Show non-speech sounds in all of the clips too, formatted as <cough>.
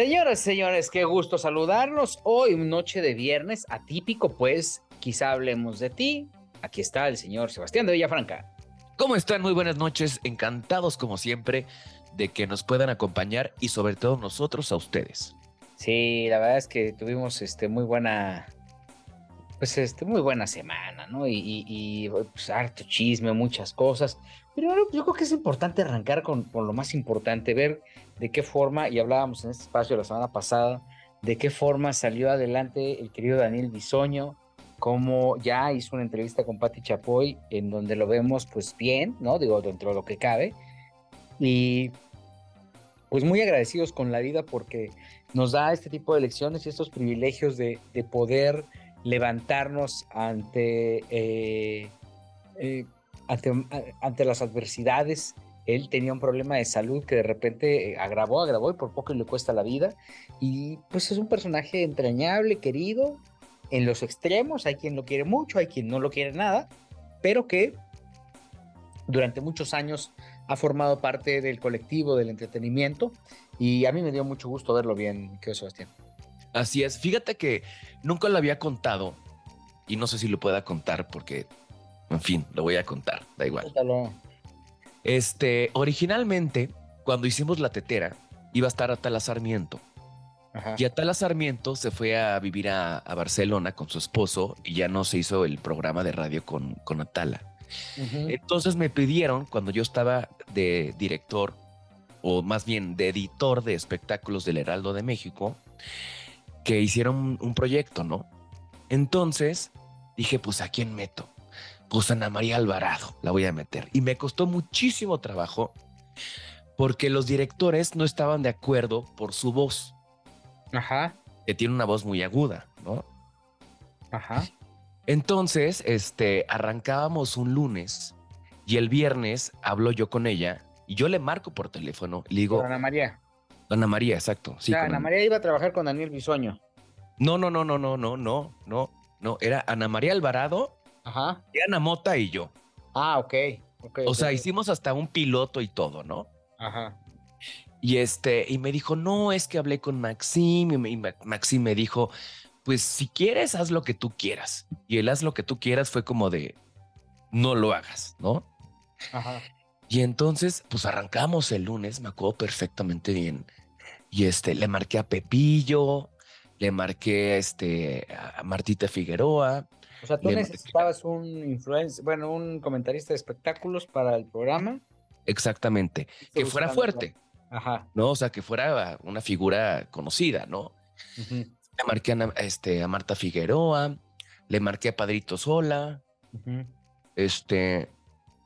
Señoras y señores, qué gusto saludarlos. Hoy, noche de viernes, atípico, pues quizá hablemos de ti. Aquí está el señor Sebastián de Villafranca. ¿Cómo están? Muy buenas noches. Encantados, como siempre, de que nos puedan acompañar y sobre todo nosotros a ustedes. Sí, la verdad es que tuvimos este, muy buena, pues este, muy buena semana, ¿no? Y, y, pues, harto chisme, muchas cosas. Pero yo creo que es importante arrancar con, lo más importante, ver de qué forma, y hablábamos en este espacio la semana pasada, de qué forma salió adelante el querido Daniel Bisoño, cómo ya hizo una entrevista con Patti Chapoy, en donde lo vemos pues bien, ¿no? Digo, dentro de lo que cabe. Y pues muy agradecidos con la vida porque nos da este tipo de lecciones y estos privilegios de, de poder levantarnos ante, eh, eh, ante, ante las adversidades él tenía un problema de salud que de repente eh, agravó, agravó y por poco le cuesta la vida. Y pues es un personaje entrañable, querido, en los extremos. Hay quien lo quiere mucho, hay quien no lo quiere nada, pero que durante muchos años ha formado parte del colectivo del entretenimiento y a mí me dio mucho gusto verlo bien, ¿qué Sebastián? Así es, fíjate que nunca lo había contado y no sé si lo pueda contar porque, en fin, lo voy a contar, da igual. Cuéntalo. Este, originalmente, cuando hicimos la tetera, iba a estar Atala Sarmiento. Y Atala Sarmiento se fue a vivir a, Barcelona con su esposo y ya no se hizo el programa de radio con, con Atala. Entonces me pidieron, cuando yo estaba de director, o más bien de editor de espectáculos del Heraldo de México, que hicieron un proyecto, ¿no? Entonces dije, pues a quién meto pues Ana María Alvarado la voy a meter. Y me costó muchísimo trabajo porque los directores no estaban de acuerdo por su voz. Ajá. Que tiene una voz muy aguda, ¿no? Ajá. Entonces, este, arrancábamos un lunes y el viernes hablo yo con ella y yo le marco por teléfono. Le digo. Ana María. Ana María, exacto. Sí, Ana María iba a trabajar con Daniel Bisoño. No, no, no, no, no, no, no, no, no. Era Ana María Alvarado Ajá. Y Ana Mota y yo. Ah, ok. okay o sea, hicimos hasta un piloto y todo, ¿no? Ajá. Y este, y me dijo, no, es que hablé con Maxim, y, Maxim me dijo, pues si quieres, haz lo que tú quieras. Y el haz lo que tú quieras fue como de, no lo hagas, ¿no? Ajá. Y entonces, pues arrancamos el lunes, me acuerdo perfectamente bien. Y este, le marqué a Pepillo, le marqué este, a Martita Figueroa, o sea, tú necesitabas un influencer, bueno, un comentarista de espectáculos para el programa. Exactamente. Que fuera fuerte. Ajá. ¿No? O sea, que fuera una figura conocida, ¿no? Le marqué a, este, a Marta Figueroa, le marqué a Padrito Sola. Este.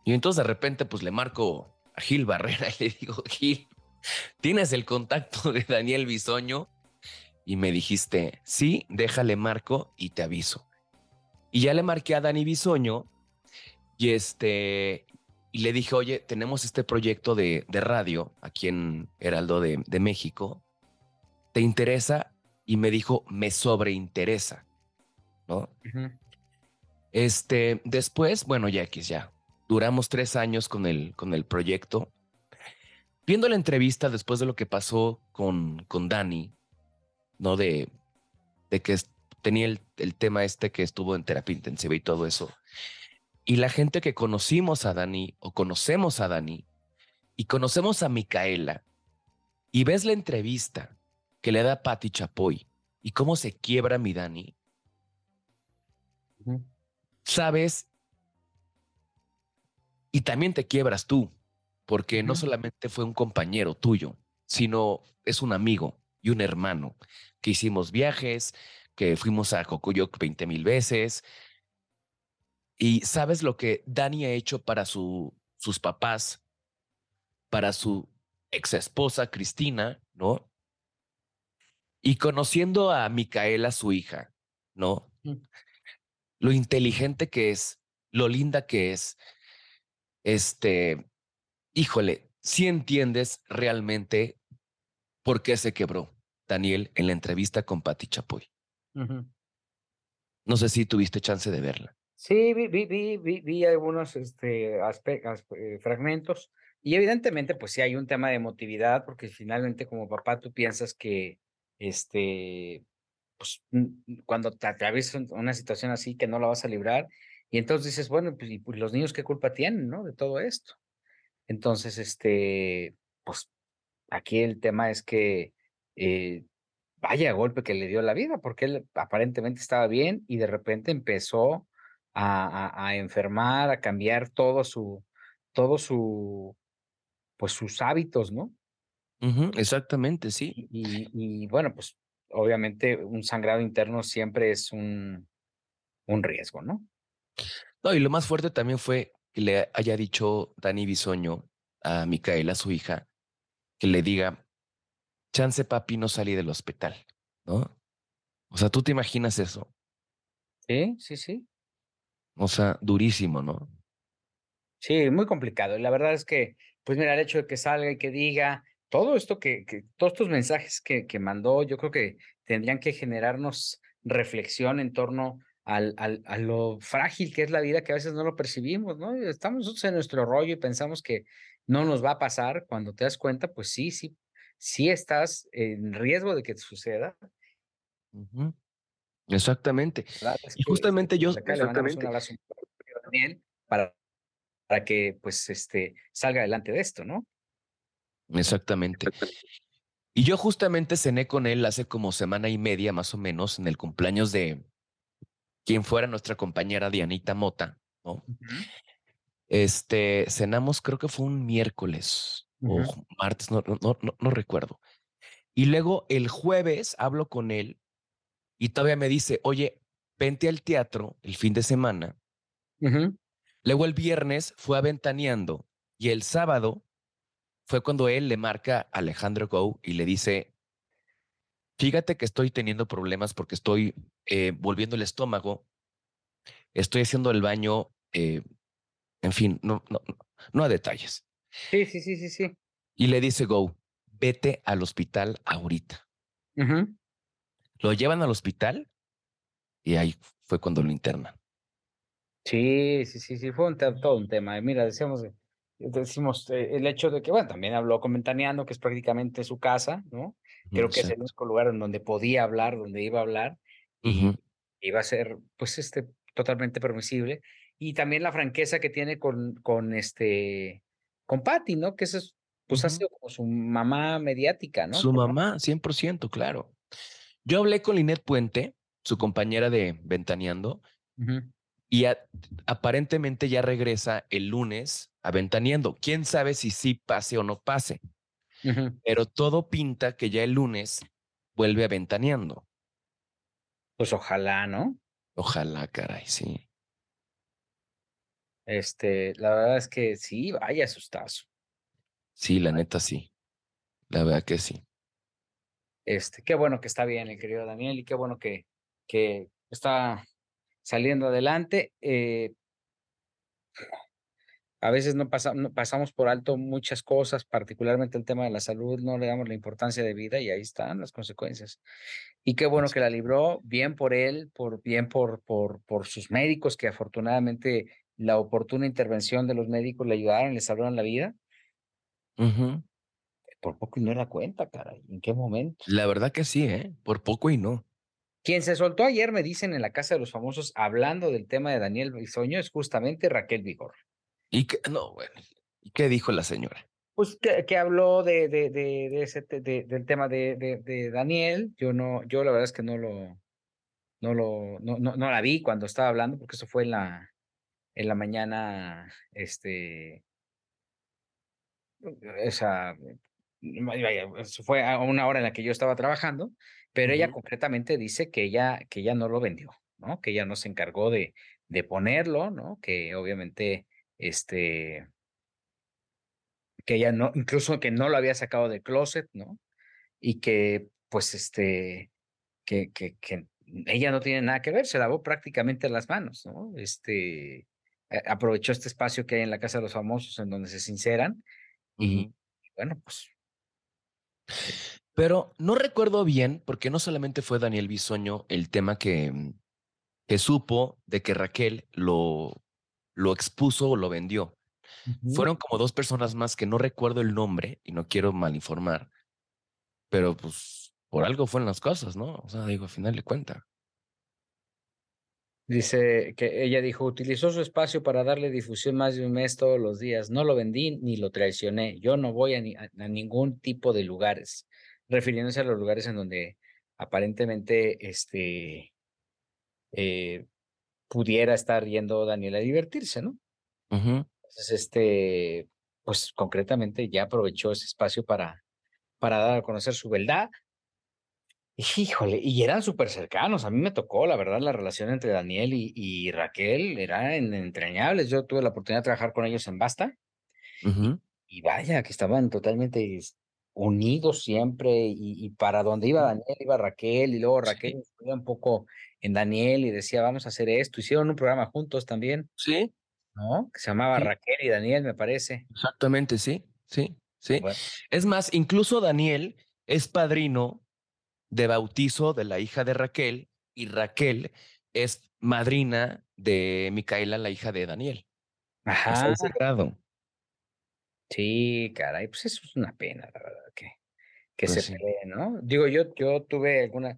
Y entonces de repente, pues le marco a Gil Barrera <laughs> y le digo, Gil, ¿tienes el contacto de Daniel Bisoño? Y me dijiste, sí, déjale marco y te aviso. Y ya le marqué a Dani Bisoño y este y le dije, oye, tenemos este proyecto de, radio aquí en Heraldo de, México. ¿Te interesa? Y me dijo, me sobreinteresa. ¿No? Este, después, bueno, ya que ya duramos tres años con el, con el proyecto. Viendo la entrevista después de lo que pasó con, con Dani, ¿no? De, de que tenía el, tema este que estuvo en terapia intensiva y todo eso. Y la gente que conocimos a Dani o conocemos a Dani y conocemos a Micaela y ves la entrevista que le da Patti Chapoy y cómo se quiebra mi Dani, sabes, y también te quiebras tú, porque no solamente fue un compañero tuyo, sino es un amigo y un hermano que hicimos viajes, que fuimos a Cocoyoc 20 mil veces. Y sabes lo que Dani ha hecho para su, sus papás, para su ex esposa Cristina, ¿no? Y conociendo a Micaela, su hija, ¿no? Lo inteligente que es, lo linda que es, este, híjole, si entiendes realmente por qué se quebró Daniel en la entrevista con Patti Chapoy. No sé si tuviste chance de verla. Sí, vi, vi, vi, vi, algunos este, eh, fragmentos y evidentemente pues sí hay un tema de emotividad porque finalmente como papá tú piensas que este, pues cuando te atraviesas una situación así que no la vas a librar y entonces dices, bueno, pues, ¿y pues, los niños qué culpa tienen, no? De todo esto. Entonces, este, pues aquí el tema es que eh, vaya golpe que le dio la vida, porque él aparentemente estaba bien y de repente empezó a, a, enfermar, a cambiar todo su, todo su, pues sus hábitos, ¿no? exactamente, sí. Y, y, bueno, pues obviamente un sangrado interno siempre es un, un riesgo, ¿no? No, y lo más fuerte también fue que le haya dicho Dani Bisoño a Micaela, su hija, que le diga, chance papi no salí del hospital, ¿no? O sea, tú te imaginas eso. Sí, sí, sí. O sea, durísimo, ¿no? Sí, muy complicado. Y la verdad es que, pues mira, el hecho de que salga y que diga todo esto que, que todos estos mensajes que, que mandó, yo creo que tendrían que generarnos reflexión en torno al, al, a lo frágil que es la vida, que a veces no lo percibimos, ¿no? Estamos nosotros en nuestro rollo y pensamos que no nos va a pasar. Cuando te das cuenta, pues sí, sí, sí estás en riesgo de que te suceda. Exactamente. y justamente yo, exactamente. Daniel para que pues este salga adelante de esto, ¿no? Exactamente. Y yo justamente cené con él hace como semana y media más o menos en el cumpleaños de quien fuera nuestra compañera Dianita Mota, ¿no? Este, cenamos, creo que fue un miércoles o martes, no, no, no, no recuerdo. Y luego el jueves hablo con él y todavía me dice, oye, vente al teatro el fin de semana. Luego el viernes fue aventaneando y el sábado fue cuando él le marca a Alejandro Go y le dice, fíjate que estoy teniendo problemas porque estoy eh, volviendo el estómago, estoy haciendo el baño eh, en fin, no, no, no a detalles. Sí, sí, sí, sí, sí. Y le dice Go, vete al hospital ahorita. Lo llevan al hospital y ahí fue cuando lo internan. Sí, sí, sí, sí, fue un todo un tema. Mira, decíamos, decimos eh, el hecho de que, bueno, también habló con Ventaneando, que es prácticamente su casa, ¿no? Creo que es el único lugar en donde podía hablar, donde iba a hablar, y iba a ser, pues, este, totalmente permisible y también la franqueza que tiene con, con este, con Patty, ¿no? Que eso es, pues ha sido como su mamá mediática, ¿no? Su mamá, 100%, claro. Yo hablé con Linet Puente, su compañera de Ventaneando, y aparentemente ya regresa el lunes a Ventaneando. Quién sabe si sí pase o no pase. Pero todo pinta que ya el lunes vuelve a Ventaneando. Pues ojalá, ¿no? Ojalá, caray, sí. Este, la verdad es que sí, vaya asustazo. Sí, la neta sí. La verdad que sí. Este, qué bueno que está bien el querido Daniel y qué bueno que, que está saliendo adelante. Eh, a veces no, pasamos por alto muchas cosas, particularmente el tema de la salud, no le damos la importancia de vida y ahí están las consecuencias. Y qué bueno que la libró, bien por él, por, bien por, por, por sus médicos que afortunadamente la oportuna intervención de los médicos le ayudaron, le salvaron la vida. Por poco y no era cuenta, cara. ¿En qué momento? La verdad que sí, ¿eh? Por poco y no. Quien se soltó ayer, me dicen en la Casa de los Famosos, hablando del tema de Daniel Bisoño, es justamente Raquel Vigor. ¿Y qué, no, bueno, ¿y qué dijo la señora? Pues que, habló de, de, de, ese, del tema de, de, Daniel. Yo no, yo la verdad es que no lo, no lo, no, no, no la vi cuando estaba hablando, porque eso fue en la, en la mañana, este, esa, fue a una hora en la que yo estaba trabajando, pero ella concretamente dice que ella, que ella no lo vendió, ¿no? Que ella no se encargó de, de ponerlo, ¿no? Que obviamente, este, que ella no, incluso que no lo había sacado del closet, ¿no? Y que, pues, este, que, que, que ella no tiene nada que ver, se lavó prácticamente las manos, ¿no? Este, aprovechó este espacio que hay en la Casa de los Famosos en donde se sinceran y, bueno, pues. Pero no recuerdo bien, porque no solamente fue Daniel Bisoño el tema que, mm, que supo de que Raquel lo, lo expuso o lo vendió. Fueron como dos personas más que no recuerdo el nombre y no quiero malinformar, pero pues por algo fueron las cosas, ¿no? O sea, digo, al final de cuenta. Dice que ella dijo, utilizó su espacio para darle difusión más de un mes todos los días. No lo vendí ni lo traicioné. Yo no voy a, ningún tipo de lugares, refiriéndose a los lugares en donde aparentemente este, eh, pudiera estar yendo Daniel a divertirse, ¿no? Entonces, este, pues concretamente ya aprovechó ese espacio para, para dar a conocer su verdad Híjole, y eran súper cercanos. A mí me tocó, la verdad, la relación entre Daniel y, Raquel era entrañables. Yo tuve la oportunidad de trabajar con ellos en Basta. y, vaya, que estaban totalmente unidos siempre. Y, para donde iba Daniel, iba Raquel. Y luego Raquel sí. un poco en Daniel y decía, vamos a hacer esto. Hicieron un programa juntos también. Sí. ¿No? Que se llamaba Raquel y Daniel, me parece. Exactamente, sí. Sí, sí. Es más, incluso Daniel es padrino de bautizo de la hija de Raquel y Raquel es madrina de Micaela, la hija de Daniel. Ajá. grado. Sí, caray, pues eso es una pena, la verdad, que, que pues se ve, ¿no? Digo, yo, yo tuve alguna.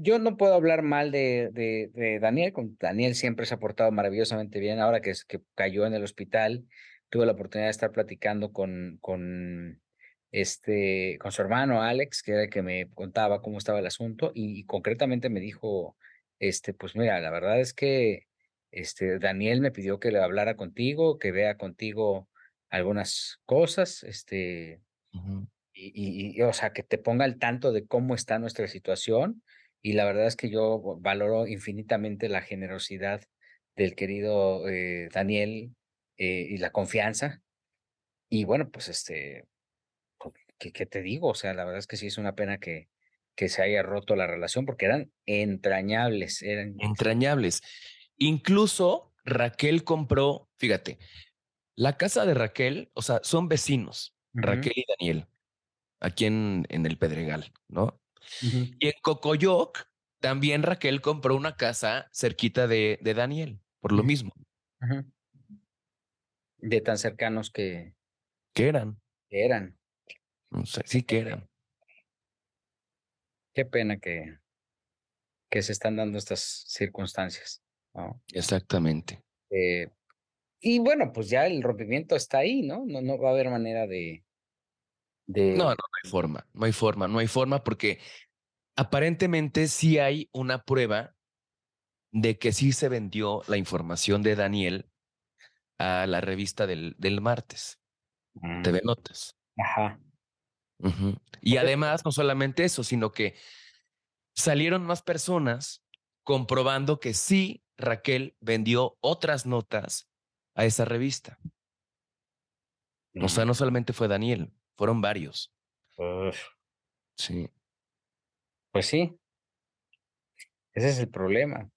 Yo no puedo hablar mal de, de, de, Daniel, con Daniel siempre se ha portado maravillosamente bien. Ahora que, que cayó en el hospital, tuve la oportunidad de estar platicando con, con este, con su hermano Alex, que era el que me contaba cómo estaba el asunto, y, concretamente me dijo, este, pues mira, la verdad es que este, Daniel me pidió que le hablara contigo, que vea contigo algunas cosas, este, y, y, o sea, que te ponga al tanto de cómo está nuestra situación, y la verdad es que yo valoro infinitamente la generosidad del querido eh, Daniel eh, y la confianza. Y bueno, pues este, ¿qué, te digo? O sea, la verdad es que sí es una pena que, que se haya roto la relación porque eran entrañables. Eran... Entrañables. Incluso Raquel compró, fíjate, la casa de Raquel, o sea, son vecinos, Raquel y Daniel, aquí en, en el Pedregal, ¿no? Y en Cocoyoc también Raquel compró una casa cerquita de, de Daniel, por lo mismo. De tan cercanos que... Que eran. Que eran. No sé, eran. Qué pena que, que se están dando estas circunstancias. Exactamente. Eh, y bueno, pues ya el rompimiento está ahí, ¿no? No, no va a haber manera de, de... No, no, no hay forma, no hay forma, no hay forma porque aparentemente sí hay una prueba de que sí se vendió la información de Daniel a la revista del, del martes, TV mm. Notas. Ajá. Y además, no solamente eso, sino que salieron más personas comprobando que sí, Raquel vendió otras notas a esa revista. O sea, no solamente fue Daniel, fueron varios. Sí. Pues sí. Ese es el problema.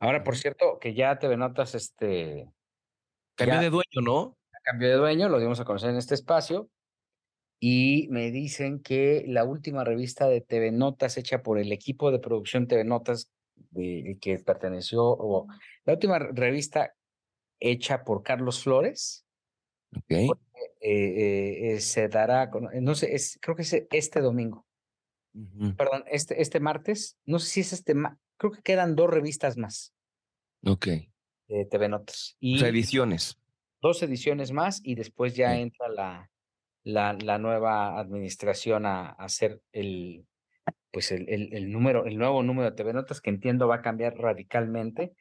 Ahora, por cierto, que ya te Notas, este. Cambió de dueño, ¿no? Cambió de dueño, lo dimos a conocer en este espacio y me dicen que la última revista de TV Notas hecha por el equipo de producción TV Notas de, que perteneció, o la última revista hecha por Carlos Flores, eh, eh, se dará, no sé, es, creo que es este domingo. Perdón, este, este martes, no sé si es este, creo que quedan dos revistas más. Ok. De TV Notas. Y ediciones. Dos ediciones más y después ya entra la, la, la nueva administración a, hacer el, pues el, el, número, el nuevo número de TV Notas, que entiendo va a cambiar radicalmente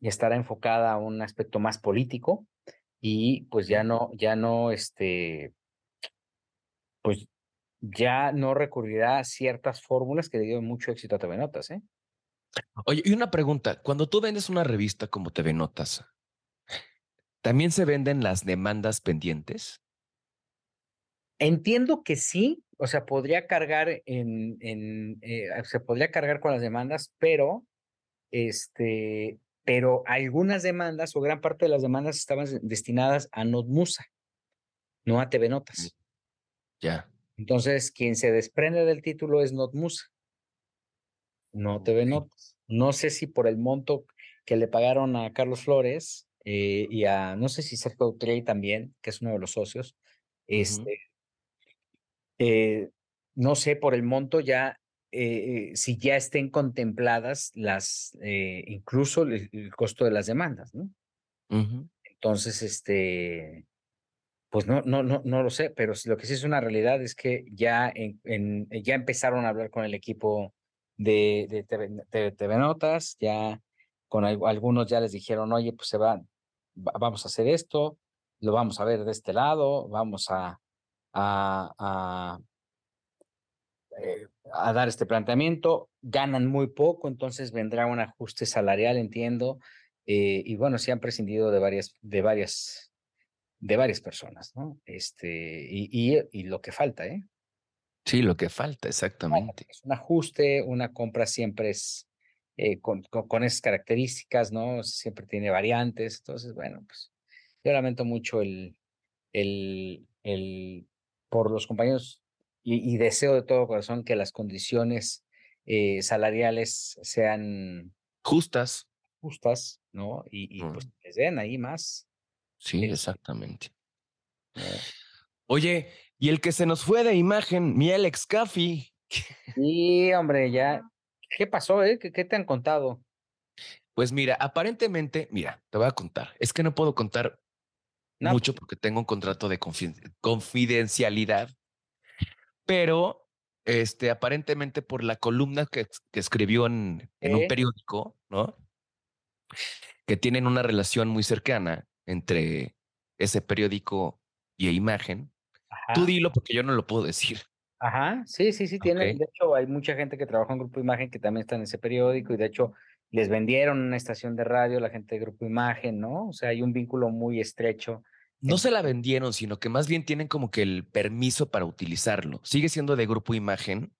y estará enfocada a un aspecto más político y pues ya no, ya no, este, pues ya no recurrirá a ciertas fórmulas que le dieron mucho éxito a TV Notas, ¿eh? Oye, y una pregunta, cuando tú vendes una revista como TV Notas, ¿también se venden las demandas pendientes? Entiendo que sí, o sea, podría cargar en, en eh, se podría cargar con las demandas, pero, este, pero algunas demandas o gran parte de las demandas estaban destinadas a Notmusa, no a TV Notas. Ya. Entonces, quien se desprende del título es Notmusa, no TV Notas. No sé si por el monto que le pagaron a Carlos Flores eh, y a, no sé si Sergio Utrey también, que es uno de los socios, este, eh, no sé por el monto ya, eh, si ya estén contempladas las, incluso el, costo de las demandas, ¿no? Entonces, este, pues no, no, no, no lo sé, pero lo que sí es una realidad es que ya, en, ya empezaron a hablar con el equipo de, de TV Notas, ya con algunos ya les dijeron, oye, pues se van, vamos a hacer esto, lo vamos a ver de este lado, vamos a, a, a, eh, a dar este planteamiento, ganan muy poco, entonces vendrá un ajuste salarial, entiendo, eh, y bueno, se han prescindido de varias, de varias, de varias personas, ¿no? Este, y, y, y lo que falta, ¿eh? Sí, lo que falta, exactamente. Es un ajuste, una compra siempre es eh, con, con, esas características, ¿no? Siempre tiene variantes, entonces, bueno, pues yo lamento mucho el, el, el por los compañeros y, deseo de todo corazón que las condiciones eh, salariales sean justas. Justas, ¿no? Y, y pues les den ahí más. Sí, este exactamente. Oye, y el que se nos fue de imagen, mi Alex Caffey. Sí, hombre, ya, ¿Qué pasó, eh? ¿Qué, te han contado? Pues mira, aparentemente, mira, te voy a contar. Es que no puedo contar mucho porque tengo un contrato de confidencialidad, pero este, aparentemente por la columna que, escribió en, en un periódico, ¿no? Que tienen una relación muy cercana entre ese periódico y imagen. Tú dilo porque yo no lo puedo decir. Ajá, sí, sí, sí, tiene. De hecho, hay mucha gente que trabaja en Grupo Imagen que también está en ese periódico y de hecho les vendieron una estación de radio la gente de Grupo Imagen, ¿no? O sea, hay un vínculo muy estrecho. No se la vendieron, sino que más bien tienen como que el permiso para utilizarlo. Sigue siendo de Grupo Imagen,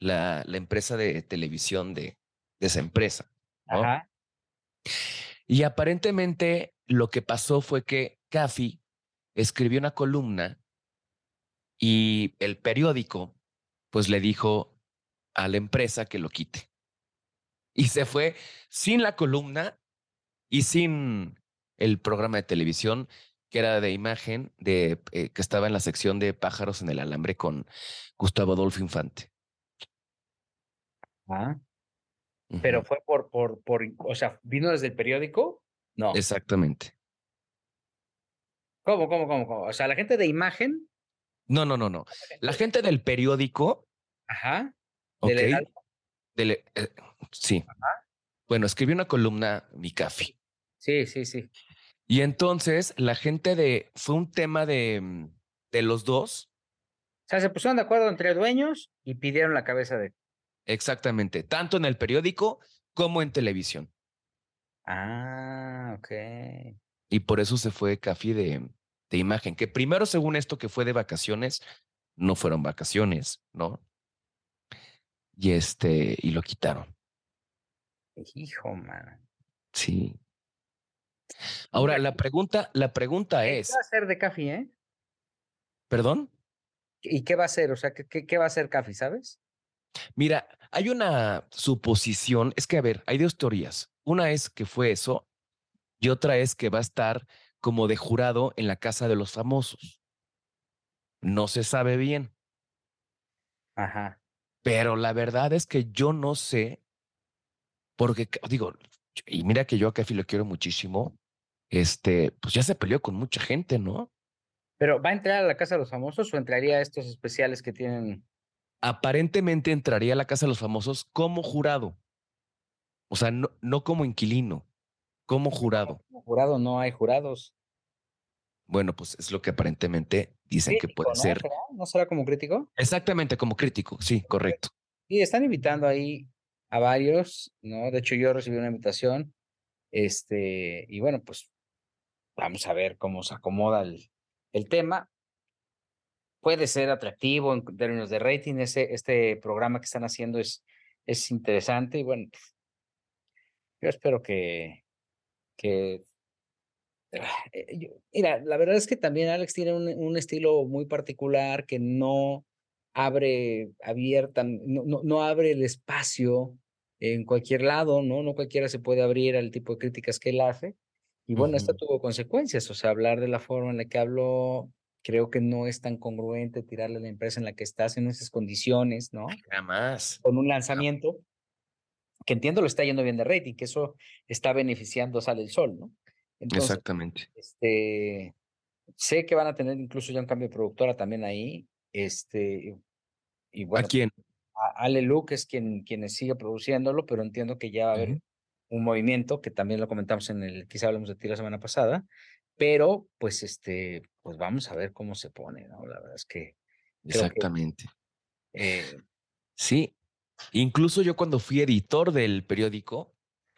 la, la empresa de televisión de, de esa empresa. Ajá. Y aparentemente lo que pasó fue que Cafi escribió una columna y el periódico, pues le dijo a la empresa que lo quite. Y se fue sin la columna y sin el programa de televisión que era de imagen, de, eh, que estaba en la sección de pájaros en el alambre con Gustavo Adolfo Infante. Ah. Pero fue por, por, por, o sea, vino desde el periódico. No. Exactamente. ¿Cómo, cómo, cómo, cómo? O sea, la gente de imagen no, no, no, no. La gente del periódico. Ajá. Ok. Eh, sí. Ajá. Bueno, escribió una columna, mi café. Sí, sí, sí. Y entonces la gente de. Fue un tema de, mm, de los dos. O sea, se pusieron de acuerdo entre dueños y pidieron la cabeza de. Exactamente. Tanto en el periódico como en televisión. Ah, ok. Y por eso se fue Café de, de imagen, que primero, según esto que fue de vacaciones, no fueron vacaciones, ¿no? Y este, y lo quitaron. Hijo, man. Sí. Ahora, la pregunta, la pregunta es. ¿Qué va a hacer de Café, eh? ¿Perdón? ¿Y qué va a hacer? O sea, ¿qué, qué va a hacer Café, sabes? Mira, hay una suposición, es que, a ver, hay dos teorías. Una es que fue eso y otra es que va a estar como de jurado en la Casa de los Famosos. No se sabe bien. Ajá. Pero la verdad es que yo no sé, porque digo, y mira que yo a Cafi lo quiero muchísimo, este, pues ya se peleó con mucha gente, ¿no? Pero ¿va a entrar a la Casa de los Famosos o entraría a estos especiales que tienen? Aparentemente entraría a la Casa de los Famosos como jurado. O sea, no, no como inquilino. Como jurado. Como jurado no hay jurados. Bueno, pues es lo que aparentemente dicen que puede ser. ¿No será como crítico? Exactamente, como crítico, sí, correcto. Y están invitando ahí a varios, ¿no? De hecho, yo recibí una invitación. Este, y bueno, pues vamos a ver cómo se acomoda el, el tema. puede ser atractivo en términos de rating. Ese, este programa que están haciendo es, es interesante y bueno, yo espero que, que eh, mira, la verdad es que también Alex tiene un, un estilo muy particular que no abre abierta, no, no, no, abre el espacio en cualquier lado, ¿no? No cualquiera se puede abrir al tipo de críticas que él hace. Y bueno, esto tuvo consecuencias, o sea, hablar de la forma en la que habló, creo que no es tan congruente tirarle a la empresa en la que estás en esas condiciones, ¿no? Jamás. Con un lanzamiento que entiendo lo está yendo bien de rating, que eso está beneficiando a Sale el Sol, ¿no? Exactamente. Este, sé que van a tener incluso ya un cambio de productora también ahí, este, y bueno. ¿A quién? A Ale Luke es quien, quien sigue produciéndolo, pero entiendo que ya va a haber un movimiento, que también lo comentamos en el, quizá hablamos de ti la semana pasada, pero pues este, pues vamos a ver cómo se pone, ¿no? La verdad es que. Exactamente. eh, sí, incluso yo cuando fui editor del periódico,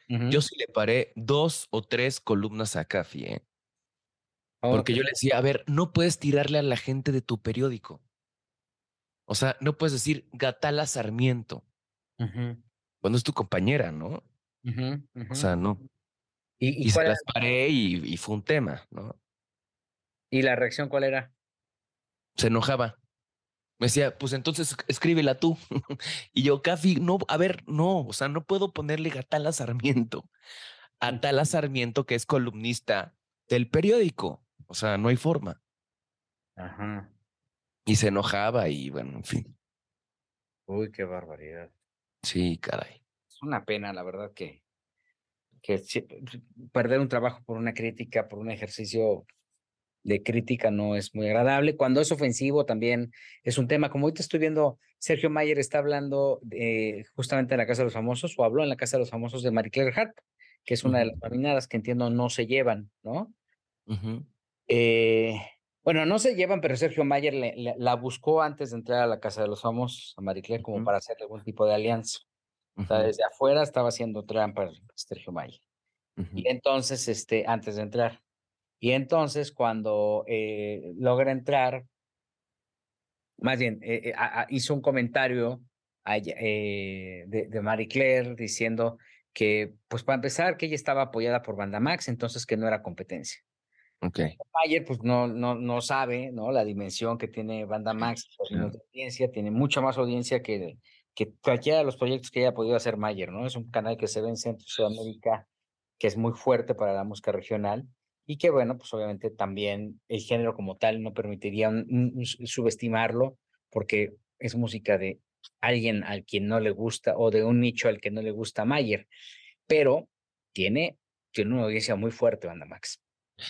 yo sí le paré dos o tres columnas a Cafi, ¿eh? Porque yo le decía, a ver, no puedes tirarle a la gente de tu periódico. O sea, no puedes decir Gatala Sarmiento. Cuando es tu compañera, ¿no? O sea, no. Y, se las paré y, fue un tema, ¿no? ¿Y la reacción cuál era? Se enojaba. Me decía, pues entonces escríbela tú. <laughs> y yo, Cafi, no, a ver, no, o sea, no puedo ponerle Gatala Sarmiento. A Tala Sarmiento, que es columnista del periódico. O sea, no hay forma. Ajá. Y se enojaba y bueno, en fin. Uy, qué barbaridad. Sí, caray. Una pena, la verdad, que, que perder un trabajo por una crítica, por un ejercicio de crítica no es muy agradable. Cuando es ofensivo también es un tema. Como ahorita estoy viendo, Sergio Mayer está hablando de, justamente en la Casa de los Famosos, o habló en la Casa de los Famosos de Marie Claire Hart, que es una de las nominadas que entiendo no se llevan, ¿no? eh, bueno, no se llevan, pero Sergio Mayer la buscó antes de entrar a la Casa de los Famosos, a Marie Claire, como para hacer algún tipo de alianza. O sea, desde afuera estaba haciendo trampa Sergio Mayer. Y entonces, este, antes de entrar. Y entonces, cuando eh, logra entrar, más bien, eh, eh, hizo un comentario de, de Marie Claire diciendo que, pues para empezar, que ella estaba apoyada por Banda Max, entonces que no era competencia. Okay. Mayer pues no, no, no sabe ¿no? la dimensión que tiene Banda Max, audiencia, tiene mucha más audiencia que, que cualquiera de los proyectos que haya podido hacer Mayer, ¿no? Es un canal que se ve en Centro y Sudamérica, que es muy fuerte para la música regional y que, bueno, pues obviamente también el género como tal no permitiría subestimarlo porque es música de alguien al quien no le gusta o de un nicho al que no le gusta Mayer, pero tiene, tiene una audiencia muy fuerte Banda Max.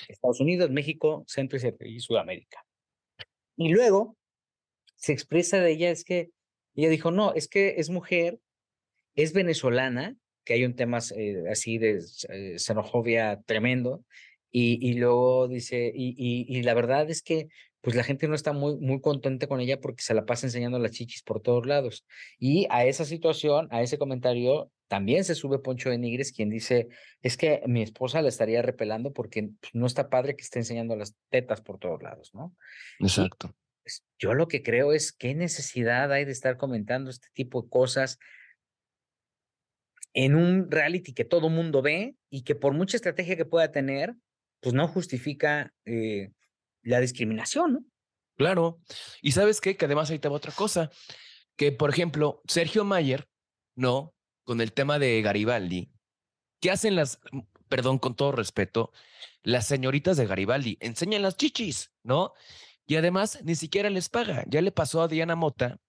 Estados Unidos, México, Centro y Sudamérica. Y luego se expresa de ella, es que ella dijo, no, es que es mujer, es venezolana, que hay un tema eh, así de eh, xenofobia tremendo, y, y luego dice, y, y, la verdad es que pues la gente no está muy, muy contenta con ella porque se la pasa enseñando las chichis por todos lados. Y a esa situación, a ese comentario, también se sube Poncho de Nigres, quien dice, es que mi esposa la estaría repelando porque pues, no está padre que esté enseñando las tetas por todos lados, ¿no? Exacto. Pues, yo lo que creo es qué necesidad hay de estar comentando este tipo de cosas en un reality que todo mundo ve y que por mucha estrategia que pueda tener, pues no justifica eh, la discriminación, ¿no? Claro. Y sabes qué? Que además ahí te va otra cosa. Que, por ejemplo, Sergio Mayer, ¿no? con el tema de Garibaldi, ¿qué hacen las, perdón, con todo respeto, las señoritas de Garibaldi? Enseñan las chichis, ¿no? Y además ni siquiera les paga. Ya le pasó a Diana Mota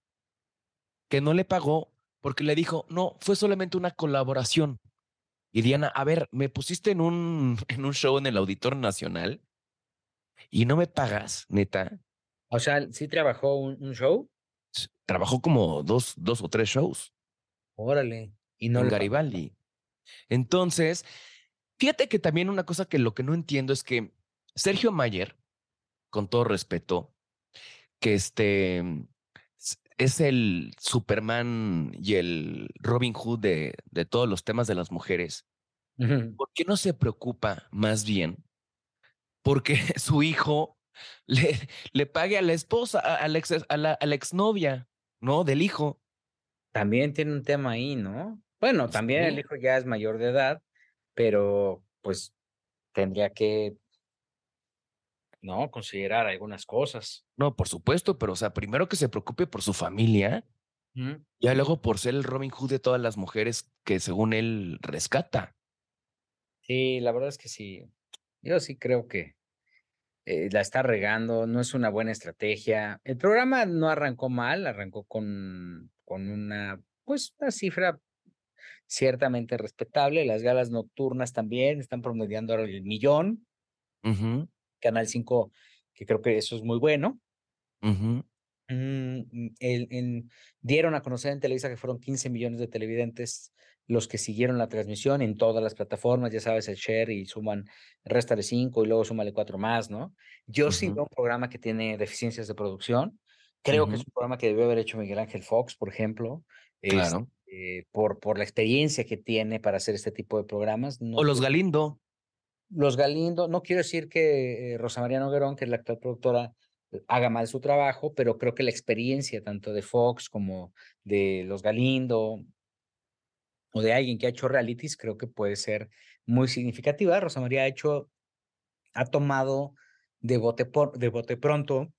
que no le pagó porque le dijo, no, fue solamente una colaboración. Y Diana, a ver, me pusiste en un, <laughs> en un show en el Auditor Nacional y no me pagas, neta. O sea, ¿sí trabajó un, un show? Trabajó como dos, dos o tres shows. Órale. Y no en Garibaldi. Entonces, fíjate que también una cosa que lo que no entiendo es que Sergio Mayer, con todo respeto, que este es el Superman y el Robin Hood de, de todos los temas de las mujeres, ¿por qué no se preocupa más bien? Porque <laughs> su hijo le, le pague a la esposa, a, la, ex, a, la, exnovia, ¿no? Del hijo. También tiene un tema ahí, ¿no? Bueno, también el hijo ya es mayor de edad, pero pues tendría que, ¿no? Considerar algunas cosas. No, por supuesto, pero o sea, primero que se preocupe por su familia, ya luego por ser el Robin Hood de todas las mujeres que según él rescata. Sí, la verdad es que sí. Yo sí creo que eh, la está regando, no es una buena estrategia. El programa no arrancó mal, arrancó con, con una, pues, una cifra ciertamente respetable. Las galas nocturnas también están promediando ahora el millón. Canal 5, que creo que eso es muy bueno. Mm, el, dieron a conocer en Televisa que fueron 15 millones de televidentes los que siguieron la transmisión en todas las plataformas, ya sabes, el share y suman, resta de 5 y luego súmale 4 más, ¿no? Yo sí veo un programa que tiene deficiencias de producción. Creo que es un programa que debió haber hecho Miguel Ángel Fox, por ejemplo. Claro. Este, por, por la experiencia que tiene para hacer este tipo de programas. o los Galindo. Los Galindo, no quiero decir que eh, Rosa María Noguerón, que es la actual productora, haga mal su trabajo, pero creo que la experiencia tanto de Fox como de los Galindo o de alguien que ha hecho realities, creo que puede ser muy significativa. Rosa María ha hecho, ha tomado de bote, por, de bote pronto,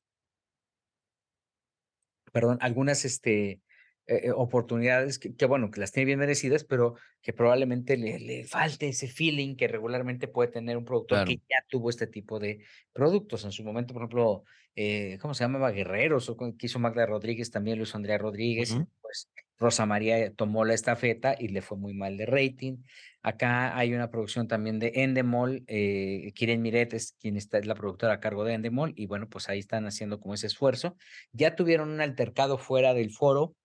perdón, algunas este, eh, eh, oportunidades que, bueno, que las tiene bien merecidas, pero que probablemente le, le falte ese feeling que regularmente puede tener un productor que ya tuvo este tipo de productos. En su momento, por ejemplo, eh, ¿cómo se llamaba? Guerreros, o que hizo Magda Rodríguez, también hizo Andrea Rodríguez, pues Rosa María tomó la estafeta y le fue muy mal de rating. Acá hay una producción también de Endemol, eh, Kiren Miret es quien está, es la productora a cargo de Endemol, y bueno, pues ahí están haciendo como ese esfuerzo. Ya tuvieron un altercado fuera del foro,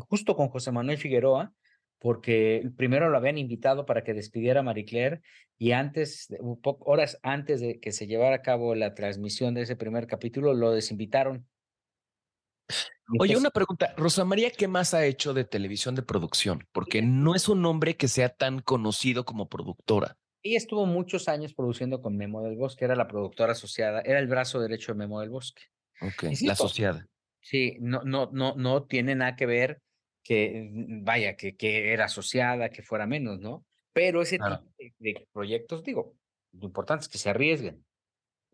justo con José Manuel Figueroa, porque primero lo habían invitado para que despidiera a Marie Claire y antes, horas antes de que se llevara a cabo la transmisión de ese primer capítulo, lo desinvitaron. Oye, una pregunta, Rosa María, ¿qué más ha hecho de televisión de producción? Porque no es un hombre que sea tan conocido como productora. Ella estuvo muchos años produciendo con Memo del Bosque, era la productora asociada, era el brazo derecho de Memo del Bosque. Ok, la asociada. Sí, no, no, no, no tiene nada que ver que, mm, vaya, que, que era asociada, que fuera menos, ¿no? Pero ese tipo de, proyectos, digo, lo importante es que se arriesguen,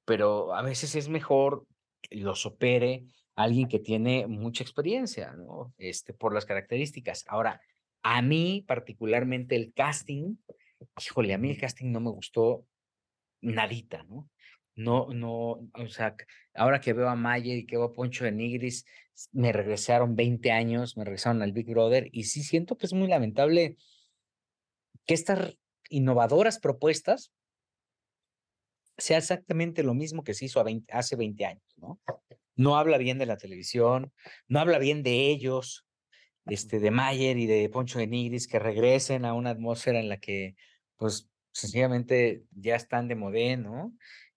pero a veces es mejor que los opere alguien que tiene mucha experiencia, ¿no? Este, por las características. Ahora, a mí particularmente el casting, híjole, a mí el casting no me gustó nadita, ¿no? No, no, o sea, ahora que veo a Mayer y que veo a Poncho de Nigris, me regresaron 20 años, me regresaron al Big Brother y sí siento que es muy lamentable que estas innovadoras propuestas sea exactamente lo mismo que se hizo hace 20 años, ¿no? No habla bien de la televisión, no habla bien de ellos, este, de Mayer y de Poncho de Nigris, que regresen a una atmósfera en la que, pues, sencillamente ya están de modé, ¿no?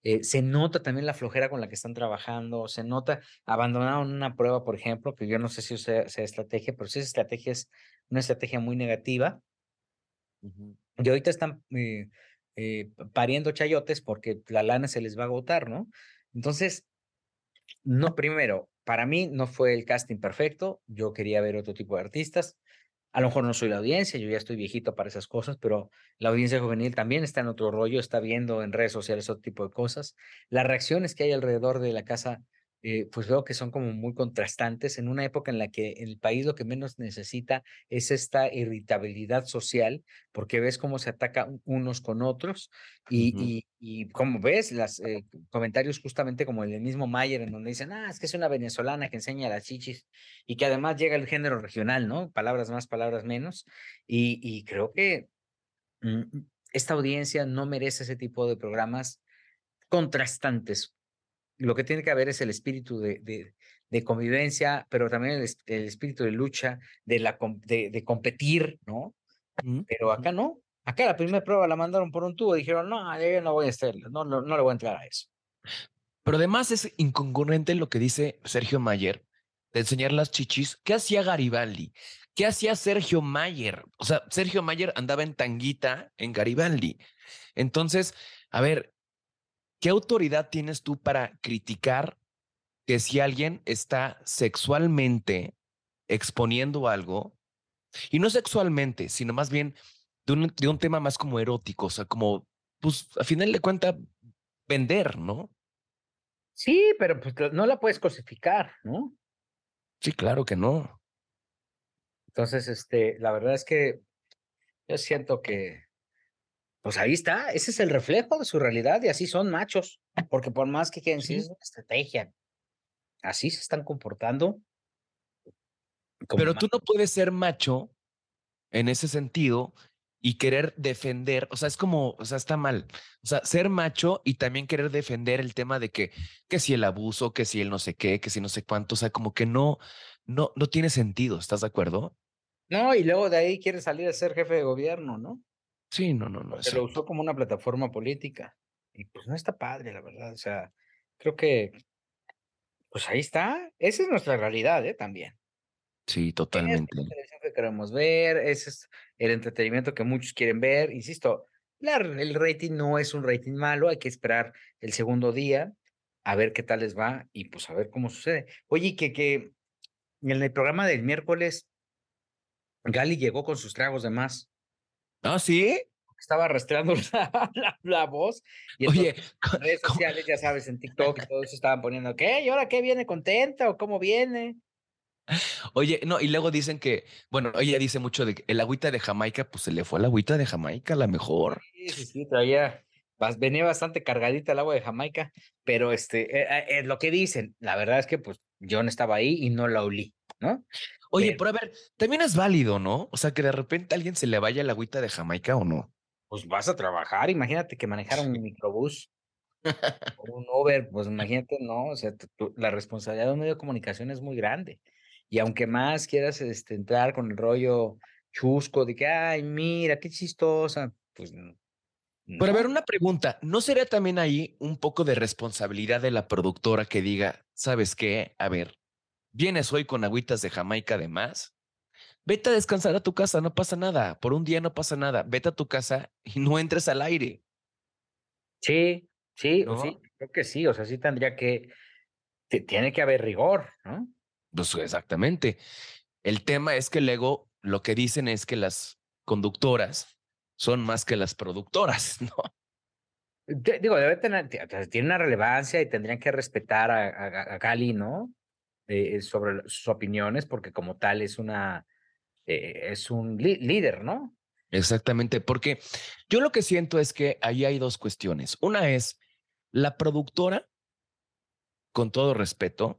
Eh, se nota también la flojera con la que están trabajando, se nota, abandonaron una prueba, por ejemplo, que yo no sé si sea, sea estrategia, pero si esa estrategia es una estrategia muy negativa. Y ahorita están eh, eh, pariendo chayotes porque la lana se les va a agotar, ¿no? Entonces, no, primero, para mí no fue el casting perfecto, yo quería ver otro tipo de artistas, a lo mejor no soy la audiencia, yo ya estoy viejito para esas cosas, pero la audiencia juvenil también está en otro rollo, está viendo en redes sociales otro tipo de cosas. Las reacciones que hay alrededor de la casa eh, pues veo que son como muy contrastantes en una época en la que el país lo que menos necesita es esta irritabilidad social, porque ves cómo se ataca unos con otros y, y, como ves, los eh, comentarios justamente como el mismo Mayer, en donde dicen, ah, es que es una venezolana que enseña las chichis y que además llega el género regional, ¿no? Palabras más, palabras menos. Y, y creo que mm, esta audiencia no merece ese tipo de programas contrastantes lo que tiene que haber es el espíritu de, de, convivencia, pero también el, espíritu de lucha, de, la, de, competir, ¿no? Pero acá no. Acá la primera prueba la mandaron por un tubo y dijeron, no, yo no voy a estar, no, no, no le voy a entrar a eso. Pero además es incongruente lo que dice Sergio Mayer de enseñar las chichis. ¿Qué hacía Garibaldi? ¿Qué hacía Sergio Mayer? O sea, Sergio Mayer andaba en tanguita en Garibaldi. Entonces, a ver, ¿qué autoridad tienes tú para criticar que si alguien está sexualmente exponiendo algo, y no sexualmente, sino más bien de un, de un tema más como erótico, o sea, como, pues, a final de cuentas, vender, ¿no? Sí, pero pues no la puedes cosificar, ¿no? Sí, claro que no. Entonces, este, la verdad es que yo siento que, pues ahí está, ese es el reflejo de su realidad y así son machos, porque por más que quieran decir, es una estrategia, así se están comportando. Pero tú no puedes ser macho en ese sentido y querer defender, o sea, es como, o sea, está mal. O sea, ser macho y también querer defender el tema de que, que si el abuso, que si el no sé qué, que si no sé cuánto, o sea, como que no, no, no tiene sentido, ¿estás de acuerdo? No, y luego de ahí quiere salir a ser jefe de gobierno, ¿no? Sí, no, no, no. Se lo usó como una plataforma política. Y pues no está padre, la verdad. O sea, creo que, pues ahí está. Esa es nuestra realidad, ¿eh? También. Sí, totalmente. Es la televisión que queremos ver, ese es el entretenimiento que muchos quieren ver. Insisto, el rating no es un rating malo, hay que esperar el segundo día a ver qué tal les va y pues a ver cómo sucede. Oye, que, que en el programa del miércoles, Gali llegó con sus tragos de más. ¿Ah, sí? Estaba rastreando <laughs> la, voz. Y Oye, en redes sociales, ya sabes, en <laughs> TikTok y todo eso estaban poniendo, ¿qué? ¿Y ahora qué viene contenta o cómo viene? Oye, no, y luego dicen que, bueno, ella dice mucho de que el agüita de Jamaica, pues se le fue la agüita de Jamaica, la mejor. Sí, sí, sí, traía, venía bastante cargadita el agua de Jamaica, pero este, es eh, eh, lo que dicen, la verdad es que pues yo no estaba ahí y no la olí, ¿no? Oye, pero, a ver, también es válido, ¿no? O sea, que de repente a alguien se le vaya el agüita de Jamaica o no. Pues vas a trabajar, imagínate que manejara un microbús <laughs> o un Uber, pues imagínate, ¿no? O sea, la responsabilidad de un medio de comunicación es muy grande. Y aunque más quieras este, entrar con el rollo chusco de que, ay, mira, qué chistosa, pues Pero a ver, una pregunta, ¿no sería también ahí un poco de responsabilidad de la productora que diga, ¿sabes qué? A ver, vienes hoy con agüitas de Jamaica además, vete a descansar a tu casa, no pasa nada, por un día no pasa nada, vete a tu casa <laughs> y no entres al aire. Sí, sí, sí, creo que sí, o sea, sí tendría que, tiene que haber rigor, ¿no? Pues exactamente. El tema es que luego lo que dicen es que las conductoras son más que las productoras, <laughs> ¿no? Digo, debe tener, tiene una relevancia y tendrían que respetar a, a, Gali, ¿no? Eh, sobre sus opiniones, porque como tal es una, eh, es un líder, ¿no? Exactamente, porque yo lo que siento es que ahí hay dos cuestiones. Una es la productora, con todo respeto,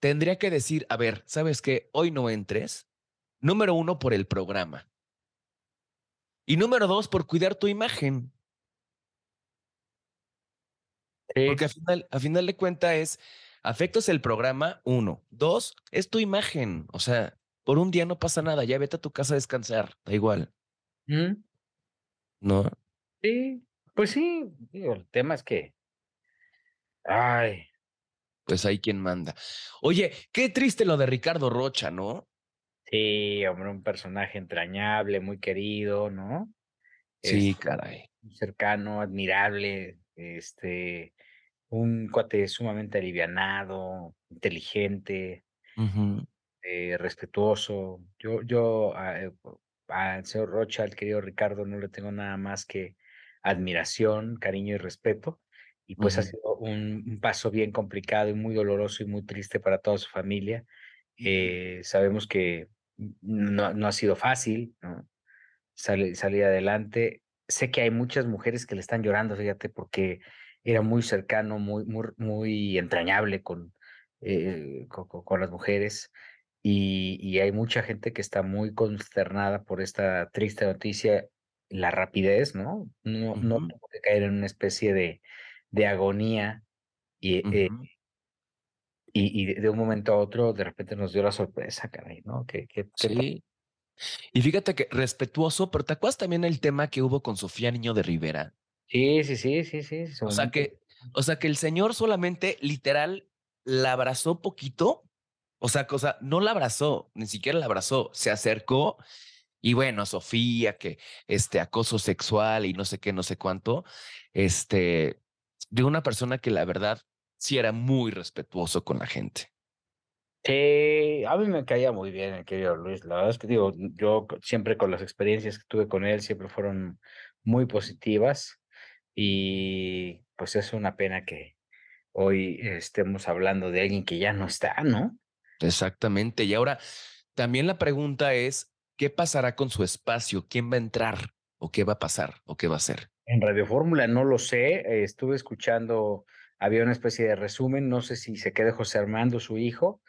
tendría que decir, a ver, ¿sabes qué? Hoy no entres. Número uno, por el programa. Y número dos, por cuidar tu imagen. Porque a final, a final de cuentas es, afectas el programa, uno. Dos, es tu imagen. O sea, por un día no pasa nada, ya vete a tu casa a descansar, da igual. ¿No? Sí, pues sí, el tema es que, ay, pues hay quien manda. Oye, qué triste lo de Ricardo Rocha, ¿no? Sí, hombre, un personaje entrañable, muy querido, ¿no? Sí, caray. Cercano, admirable, este, un cuate sumamente alivianado, inteligente, eh, respetuoso. Yo, yo eh, al señor Rocha, al querido Ricardo, no le tengo nada más que admiración, cariño y respeto y pues ha sido un, paso bien complicado y muy doloroso y muy triste para toda su familia. Eh, sabemos que no, no, ha sido fácil ¿no? salir adelante. Sé que hay muchas mujeres que le están llorando, fíjate, porque era muy cercano, muy, muy, muy entrañable con, eh, con, las mujeres. Y, y, hay mucha gente que está muy consternada por esta triste noticia, la rapidez, ¿no? No, no tuvo que caer en una especie de, de agonía y, eh, y, y, de un momento a otro de repente nos dio la sorpresa, caray, ¿no? Que, sí. Y fíjate que respetuoso, pero ¿te acuerdas también el tema que hubo con Sofía Niño de Rivera? Sí, sí, sí, sí, sí. O sea que, o sea que el señor solamente literal la abrazó poquito, o sea, cosa, no la abrazó, ni siquiera la abrazó, se acercó Y bueno, Sofía, que este acoso sexual y no sé qué, no sé cuánto, este, de una persona que la verdad sí era muy respetuoso con la gente. Sí, a mí me caía muy bien el querido Luis. La verdad es que digo, yo siempre con las experiencias que tuve con él siempre fueron muy positivas y pues es una pena que hoy estemos hablando de alguien que ya no está, ¿no? Exactamente. Y ahora también la pregunta es, ¿qué pasará con su espacio? ¿Quién va a entrar? ¿O qué va a pasar? ¿O qué va a hacer? En Radio Fórmula no lo sé. estuve escuchando, había una especie de resumen, no sé si se quede José Armando, su hijo.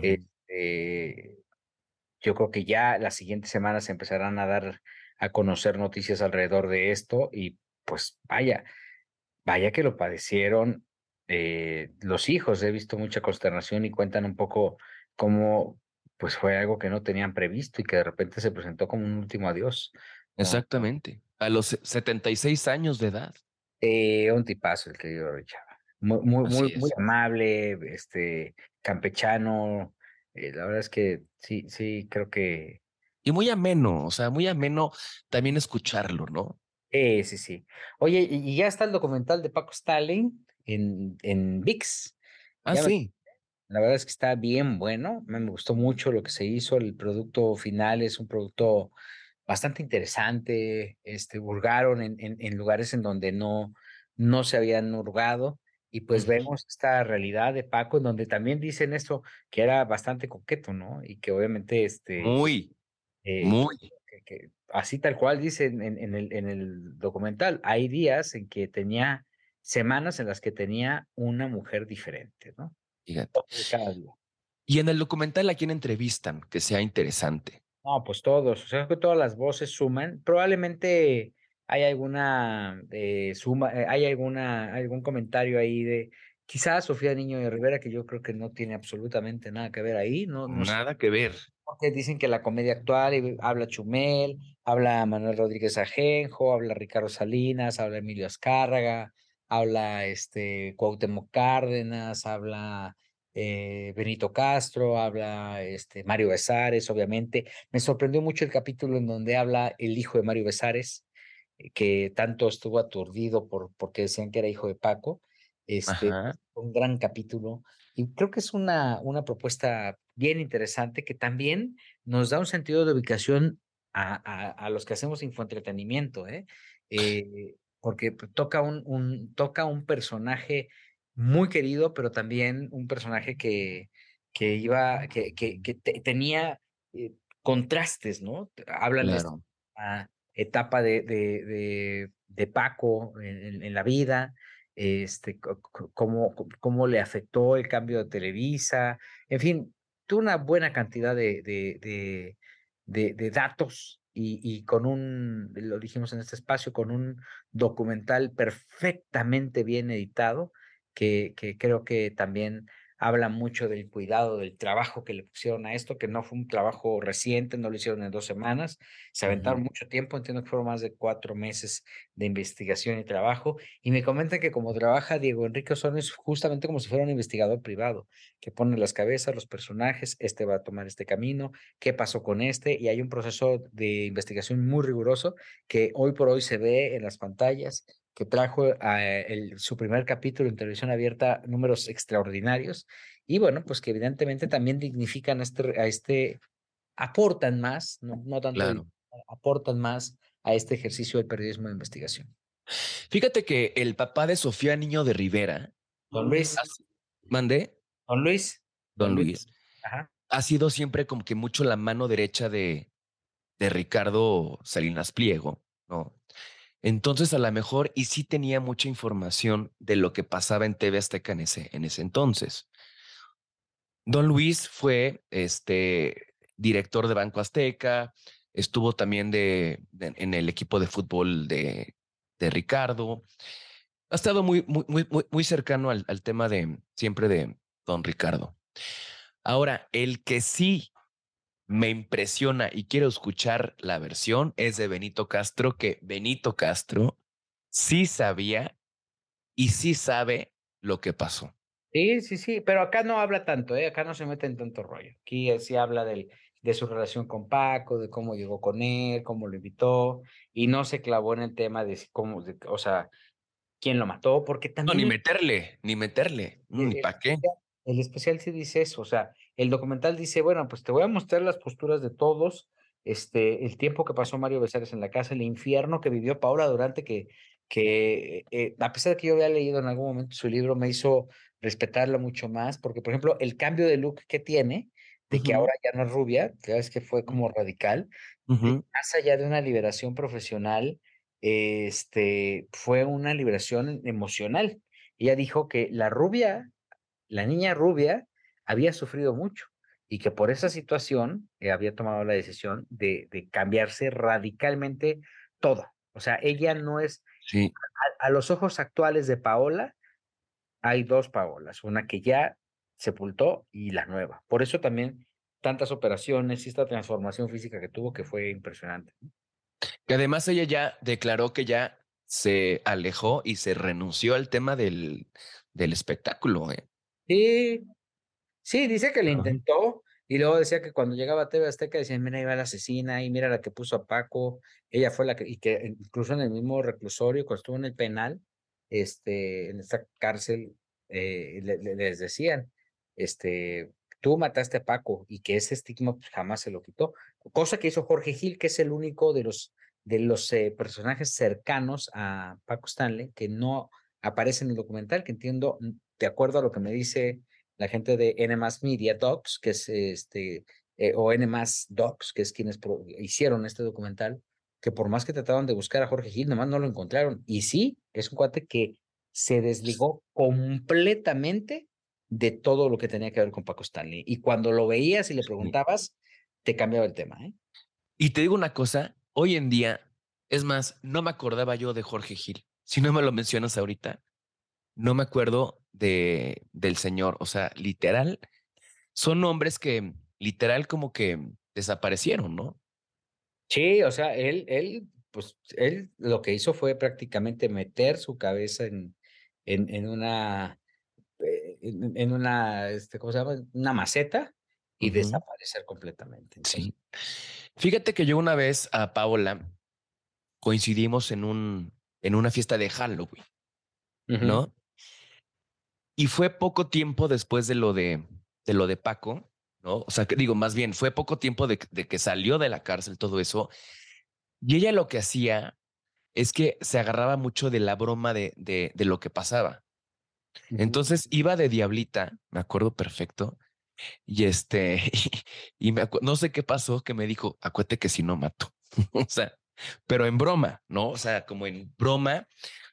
Este, yo creo que ya las siguientes semanas se empezarán a dar a conocer noticias alrededor de esto y pues vaya, vaya que lo padecieron eh, los hijos. He visto mucha consternación y cuentan un poco cómo pues fue algo que no tenían previsto y que de repente se presentó como un último adiós. Exactamente, a los 76 años de edad. Eh, un tipazo el querido Richard. Muy, muy, muy, muy, amable, este, campechano. Eh, la verdad es que sí, sí, creo que. Y muy ameno, o sea, muy ameno también escucharlo, ¿no? Eh, sí, sí. Oye, y ya está el documental de Paco Stalin en, en VIX. Ah, sí. La verdad es que está bien bueno. Me gustó mucho lo que se hizo. El producto final es un producto bastante interesante. Este, hurgaron en, en, lugares en donde no, no se habían hurgado. Y pues vemos esta realidad de Paco, en donde también dicen esto, que era bastante coqueto, ¿no? Y que obviamente este. Muy. Eh, muy. Que, así tal cual dicen en, en, el, en el documental, hay días en que tenía semanas en las que tenía una mujer diferente, ¿no? Y en el documental a quién entrevistan, que sea interesante. No, pues todos, o sea que todas las voces suman. Probablemente hay alguna eh, suma, eh, hay alguna, algún comentario ahí de quizás Sofía Niño de Rivera, que yo creo que no tiene absolutamente nada que ver ahí, ¿no? nada que ver. Porque dicen que la comedia actual, habla Chumel, habla Manuel Rodríguez Ajenjo, habla Ricardo Salinas, habla Emilio Azcárraga, habla este Cuauhtémoc Cárdenas, habla eh, Benito Castro, habla este Mario Besares, obviamente. Me sorprendió mucho el capítulo en donde habla el hijo de Mario Besares, eh, que tanto estuvo aturdido por porque decían que era hijo de Paco. Este, un gran capítulo. Y creo que es una, una propuesta bien interesante que también nos da un sentido de ubicación a, a, a los que hacemos infoentretenimiento. ¿eh? Eh, porque toca un, un, toca un personaje muy querido, pero también un personaje que, que iba, que, que, que tenía eh, contrastes, ¿no? Habla de la etapa de, de, de, de Paco en, en, la vida, este, cómo, cómo le afectó el cambio de Televisa, en fin, tuvo una buena cantidad de, de, de datos y, con un, lo dijimos en este espacio, con un documental perfectamente bien editado, que, que creo que también habla mucho del cuidado, del trabajo que le pusieron a esto, que no fue un trabajo reciente, no lo hicieron en dos semanas, se aventaron mucho tiempo, entiendo que fueron más de cuatro meses de investigación y trabajo, y me comentan que como trabaja Diego Enrique Osorno es justamente como si fuera un investigador privado, que pone las cabezas, los personajes, este va a tomar este camino, qué pasó con este, y hay un proceso de investigación muy riguroso que hoy por hoy se ve en las pantallas, que trajo a el, su primer capítulo en televisión abierta números extraordinarios y bueno, pues que evidentemente también dignifican a este, a este aportan más, no, no tanto aportan más a este ejercicio del periodismo de investigación. Fíjate que el papá de Sofía Niño de Rivera, Don Luis, mandé. Don Luis. Don, Luis. Ha sido siempre como que mucho la mano derecha de, de Ricardo Salinas Pliego, ¿no? Entonces, a lo mejor, y sí tenía mucha información de lo que pasaba en TV Azteca en ese, en ese entonces. Don Luis fue este, director de Banco Azteca, estuvo también de, en el equipo de fútbol de, de Ricardo. Ha estado muy, muy, muy, muy cercano al, al tema de siempre de don Ricardo. Ahora, el que sí me impresiona y quiero escuchar la versión es de Benito Castro, que Benito Castro sí sabía y sí sabe lo que pasó. Sí, sí, sí, pero acá no habla tanto, ¿eh? acá no se mete en tanto rollo. Aquí sí habla del, de su relación con Paco, de cómo llegó con él, cómo lo invitó, y no se clavó en el tema de cómo, o sea, quién lo mató, porque también... No, ni meterle, ni meterle, ni para qué. El especial sí dice eso, o sea, el documental dice, bueno, pues te voy a mostrar las posturas de todos, este, el tiempo que pasó Mario Besares en la casa, el infierno que vivió Paula Durante, que, que eh, a pesar de que yo había leído en algún momento su libro, me hizo respetarla mucho más, porque, por ejemplo, el cambio de look que tiene, de que ahora ya no es rubia, ya ves que fue como radical, más allá de una liberación profesional, este, fue una liberación emocional. Ella dijo que la rubia, la niña rubia, había sufrido mucho y que por esa situación eh, había tomado la decisión de, de, cambiarse radicalmente todo. O sea, ella no es, sí. a, los ojos actuales de Paola, hay dos Paolas, una que ya sepultó y la nueva. Por eso también tantas operaciones y esta transformación física que tuvo que fue impresionante. Que además ella ya declaró que ya se alejó y se renunció al tema del, del espectáculo. ¿eh? Sí, sí, dice que le intentó y luego decía que cuando llegaba a TV Azteca decían, mira, iba la asesina y mira la que puso a Paco, ella fue la que, y que incluso en el mismo reclusorio, cuando estuvo en el penal, este, en esta cárcel, eh, les decían, este, tú mataste a Paco y que ese estigma pues, jamás se lo quitó. Cosa que hizo Jorge Gil, que es el único de los, de los eh, personajes cercanos a Paco Stanley que no aparece en el documental, que entiendo, mm, de acuerdo a lo que me dice la gente de N Media Docs, que es este, eh, o N Docs, que es quienes hicieron este documental, que por más que trataban de buscar a Jorge Gil, nomás no lo encontraron. Y sí, es un cuate que se desligó completamente de todo lo que tenía que ver con Paco Stanley. Y cuando lo veías y le preguntabas, te cambiaba el tema. ¿eh? Y te digo una cosa, hoy en día, es más, no me acordaba yo de Jorge Gil. Si no me lo mencionas ahorita, no me acuerdo de, del señor. O sea, literal, son nombres que literal como que desaparecieron, ¿no? Sí, o sea, él, él, pues él lo que hizo fue prácticamente meter su cabeza en, en, en una eh, en, una, este, ¿cómo se llama? Una maceta y desaparecer completamente. sí. Fíjate que yo una vez a Paola coincidimos en un en una fiesta de Halloween, ¿no? Y fue poco tiempo después de lo de, de lo de Paco, ¿no? O sea, que digo, más bien, fue poco tiempo de, de que salió de la cárcel todo eso. Y ella lo que hacía es que se agarraba mucho de la broma de, de, de lo que pasaba. Entonces iba de diablita, me acuerdo perfecto, y este, <laughs> y, me no sé qué pasó, que me dijo, acuérdate que si no mato. <laughs> o sea, pero en broma, ¿no? O sea, como en broma,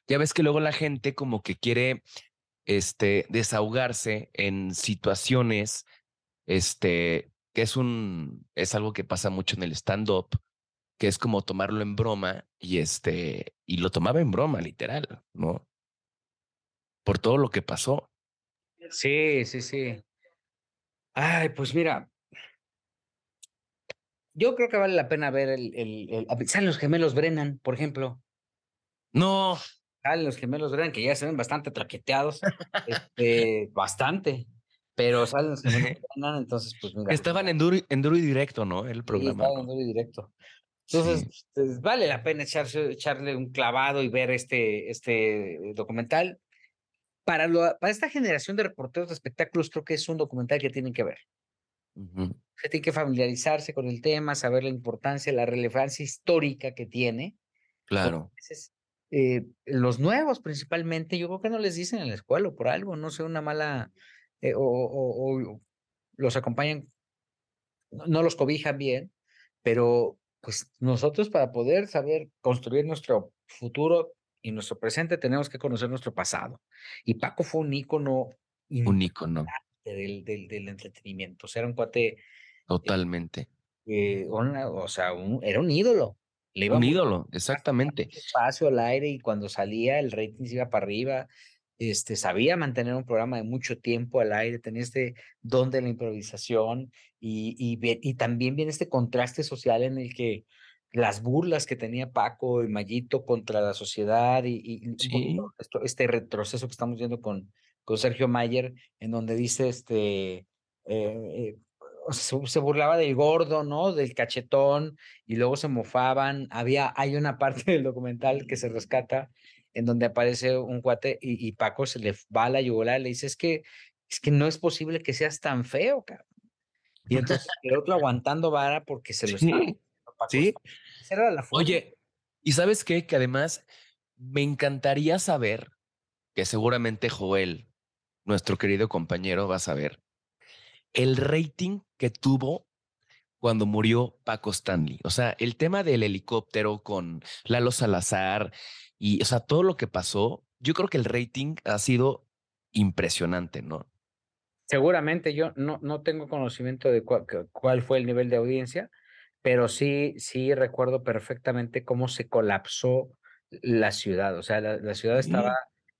ya ves que luego la gente como que quiere, este, desahogarse en situaciones, este, que es un, es algo que pasa mucho en el stand-up, que es como tomarlo en broma y este, y lo tomaba en broma, literal, ¿no? por todo lo que pasó. Sí, sí, sí. Ay, pues mira, yo creo que vale la pena ver el, el, el salen los gemelos Brennan, por ejemplo. No. Salen los gemelos Brennan, que ya se ven bastante traqueteados, este, <laughs> bastante. Pero salen los gemelos Brennan, entonces, pues mira. Estaban en duro, en duro y directo, ¿no? El programa. Sí, estaban en duro y directo. Entonces, pues, vale la pena echarse, echarle un clavado y ver este, este documental para, para esta generación de reporteros de espectáculos creo que es un documental que tienen que ver. Se tiene que familiarizarse con el tema, saber la importancia, la relevancia histórica que tiene. Claro. Eh, los nuevos principalmente, yo creo que no les dicen en la escuela o por algo, no sé, una mala, eh, o, o, los acompañan, no los cobijan bien, pero pues nosotros para poder saber construir nuestro futuro y nuestro presente tenemos que conocer nuestro pasado. Y Paco fue un ícono. Un ícono. Del, del, del, entretenimiento. O sea, era un cuate. Eh, Totalmente. Eh, o sea, era un ídolo. Le iba un ídolo, exactamente. Espacio al aire y cuando salía el rating se iba para arriba. Este, sabía mantener un programa de mucho tiempo al aire, tenía este don de la improvisación y, y, y también viene este contraste social en el que las burlas que tenía Paco y Mayito contra la sociedad y, este retroceso que estamos viendo con, con Sergio Mayer, en donde dice, este, eh, se, burlaba del gordo, ¿no? Del cachetón, y luego se mofaban. Había, hay una parte <laughs> del documental que se rescata en donde aparece un cuate y, Paco se le va a la yugular y le dice, es que, es que no es posible que seas tan feo, cabrón. Y entonces <laughs> el otro aguantando vara porque se lo sí. Sí. Oye, ¿y sabes qué? Que además me encantaría saber, que seguramente Joel, nuestro querido compañero, va a saber, el rating que tuvo cuando murió Paco Stanley. O sea, el tema del helicóptero con Lalo Salazar y, o sea, todo lo que pasó, yo creo que el rating ha sido impresionante, ¿no? Seguramente yo no, no tengo conocimiento de cuál fue el nivel de audiencia, pero sí, sí recuerdo perfectamente cómo se colapsó la ciudad. O sea, la, ciudad estaba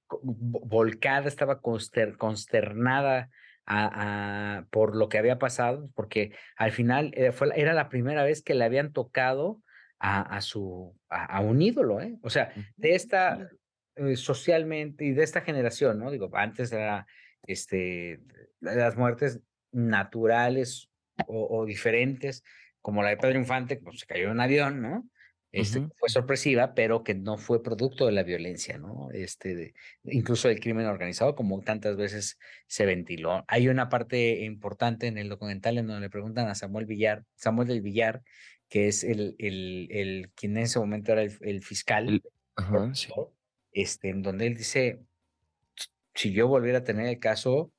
volcada, estaba consternada a, por lo que había pasado, porque al final eh, fue, era la primera vez que le habían tocado a, a su, a, un ídolo, ¿eh? O sea, de esta, eh, socialmente y de esta generación, ¿no? Digo, antes era, este, las muertes naturales o, diferentes, como la de Pedro Infante, pues se cayó en un avión, ¿no? Este, Fue sorpresiva, pero que no fue producto de la violencia, ¿no? Este, de, incluso del crimen organizado, como tantas veces se ventiló. Hay una parte importante en el documental en donde le preguntan a Samuel Villar, Samuel del Villar, que es el, el, el quien en ese momento era el, fiscal, este, en donde él dice, si yo volviera a tener el caso,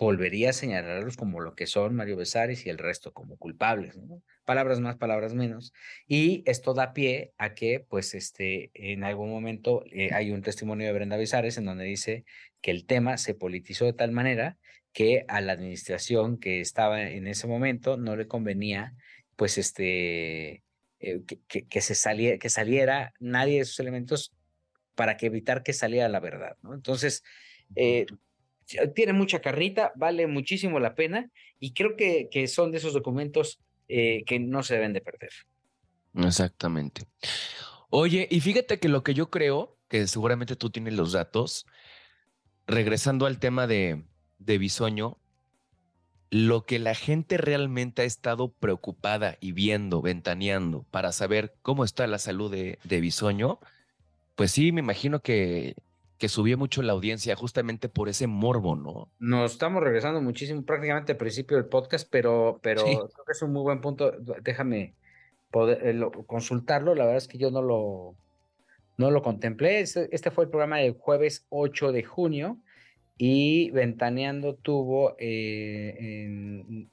volvería a señalarlos como lo que son Mario Besares y el resto como culpables, ¿no? Palabras más, palabras menos. Y esto da pie a que, pues, este, en algún momento eh, hay un testimonio de Brenda Besares en donde dice que el tema se politizó de tal manera que a la administración que estaba en ese momento no le convenía, pues, este, eh, que, que, se saliera, que saliera nadie de esos elementos para que evitar que saliera la verdad, ¿no? Entonces, eh, tiene mucha carrita, vale muchísimo la pena y creo que, que son de esos documentos eh, que no se deben de perder. Exactamente. Oye, y fíjate que lo que yo creo, que seguramente tú tienes los datos, regresando al tema de, de Bisoño, lo que la gente realmente ha estado preocupada y viendo, ventaneando para saber cómo está la salud de, de Bisoño, pues sí, me imagino que que subió mucho la audiencia justamente por ese morbo, ¿no? Nos estamos regresando muchísimo prácticamente al principio del podcast, pero, pero creo que es un muy buen punto. Déjame poder, eh, consultarlo. La verdad es que yo no lo, no lo contemplé. Este, este fue el programa del jueves 8 de junio y Ventaneando tuvo eh,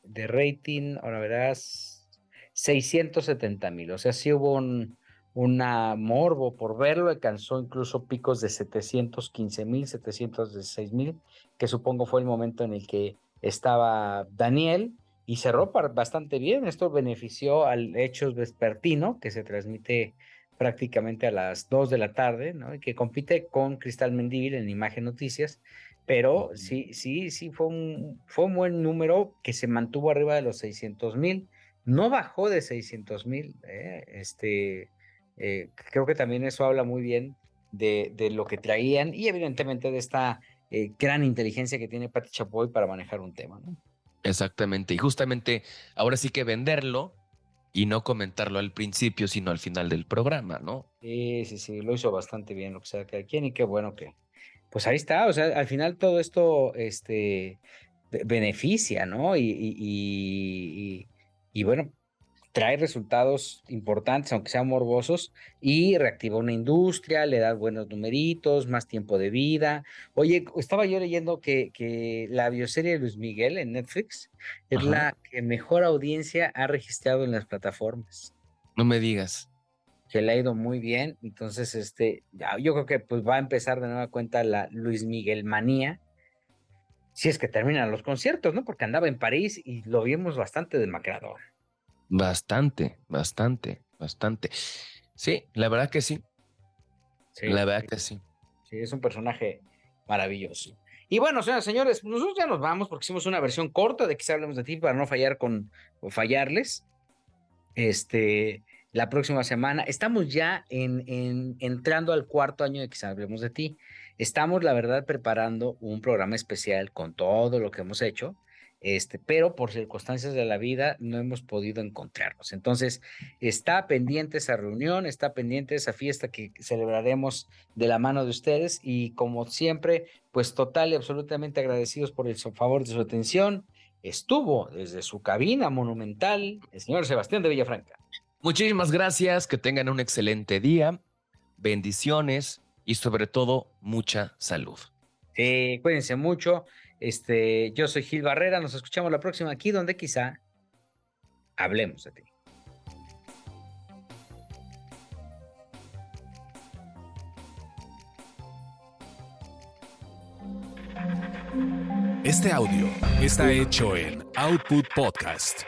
de rating, ahora verás, 670 mil. O sea, sí hubo un una morbo por verlo, alcanzó incluso picos de 715 mil, 716 mil, que supongo fue el momento en el que estaba Daniel y cerró bastante bien. Esto benefició al Hechos Vespertino, que se transmite prácticamente a las 2 de la tarde, ¿no? Y que compite con Cristal Mendívil en Imagen Noticias, pero sí, sí, sí, fue un, fue un buen número que se mantuvo arriba de los 600 mil, no bajó de 600 mil, ¿eh? este, eh, creo que también eso habla muy bien de, de lo que traían y evidentemente de esta eh, gran inteligencia que tiene Pati Chapoy para manejar un tema. ¿no? Exactamente, y justamente ahora sí que venderlo y no comentarlo al principio, sino al final del programa, ¿no? Sí, sí, sí, lo hizo bastante bien, lo que sea que quien y qué bueno que, pues ahí está, o sea, al final todo esto, este, beneficia, ¿no? Y, y, y, y bueno, trae resultados importantes, aunque sean morbosos, y reactiva una industria, le da buenos numeritos, más tiempo de vida. Oye, estaba yo leyendo que, que la bioserie de Luis Miguel en Netflix es la que mejor audiencia ha registrado en las plataformas. No me digas. Que le ha ido muy bien. Entonces, este, yo creo que pues va a empezar de nueva cuenta la Luis Miguel manía. Si es que terminan los conciertos, ¿no? Porque andaba en París y lo vimos bastante demacrador. Bastante, bastante, bastante. Sí, la verdad que sí. la verdad que sí. Sí, es un personaje maravilloso. Y bueno, señoras señores, nosotros ya nos vamos porque hicimos una versión corta de que hablemos de ti para no fallar con o fallarles. Este, la próxima semana. Estamos ya en, en, entrando al cuarto año de que hablemos de ti. Estamos, la verdad, preparando un programa especial con todo lo que hemos hecho este, pero por circunstancias de la vida no hemos podido encontrarnos. Entonces, está pendiente esa reunión, está pendiente esa fiesta que celebraremos de la mano de ustedes y como siempre, pues total y absolutamente agradecidos por el favor de su atención. Estuvo desde su cabina monumental el señor Sebastián de Villafranca. Muchísimas gracias, que tengan un excelente día, bendiciones y sobre todo mucha salud. Sí, cuídense mucho. Este, yo soy Gil Barrera, nos escuchamos la próxima aquí donde quizá hablemos de ti. Este audio está hecho en Output Podcast.